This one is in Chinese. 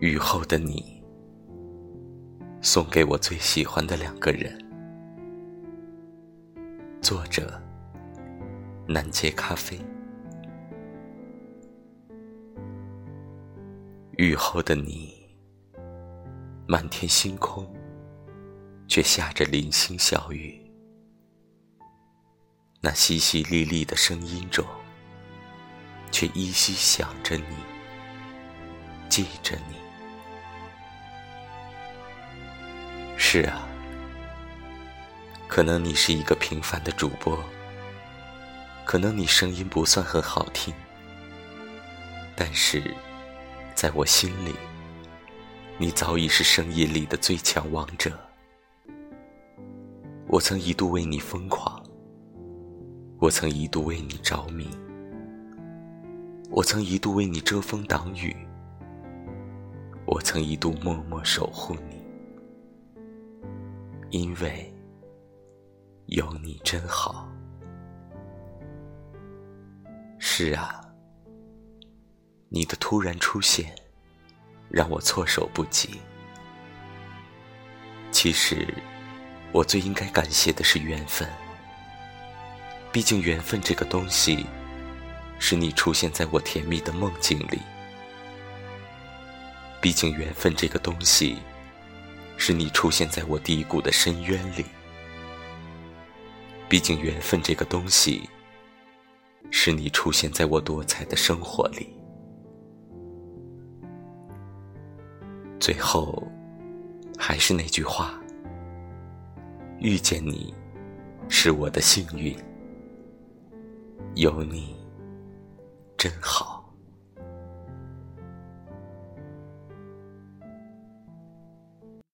雨后的你，送给我最喜欢的两个人。作者：南街咖啡。雨后的你，满天星空，却下着零星小雨。那淅淅沥沥的声音中，却依稀想着你，记着你。是啊，可能你是一个平凡的主播，可能你声音不算很好听，但是。在我心里，你早已是声音里的最强王者。我曾一度为你疯狂，我曾一度为你着迷，我曾一度为你遮风挡雨，我曾一度默默守护你，因为有你真好。是啊。你的突然出现，让我措手不及。其实，我最应该感谢的是缘分。毕竟，缘分这个东西，是你出现在我甜蜜的梦境里；毕竟，缘分这个东西，是你出现在我低谷的深渊里；毕竟，缘分这个东西，是你出现在我多彩的生活里。最后，还是那句话：遇见你，是我的幸运。有你，真好。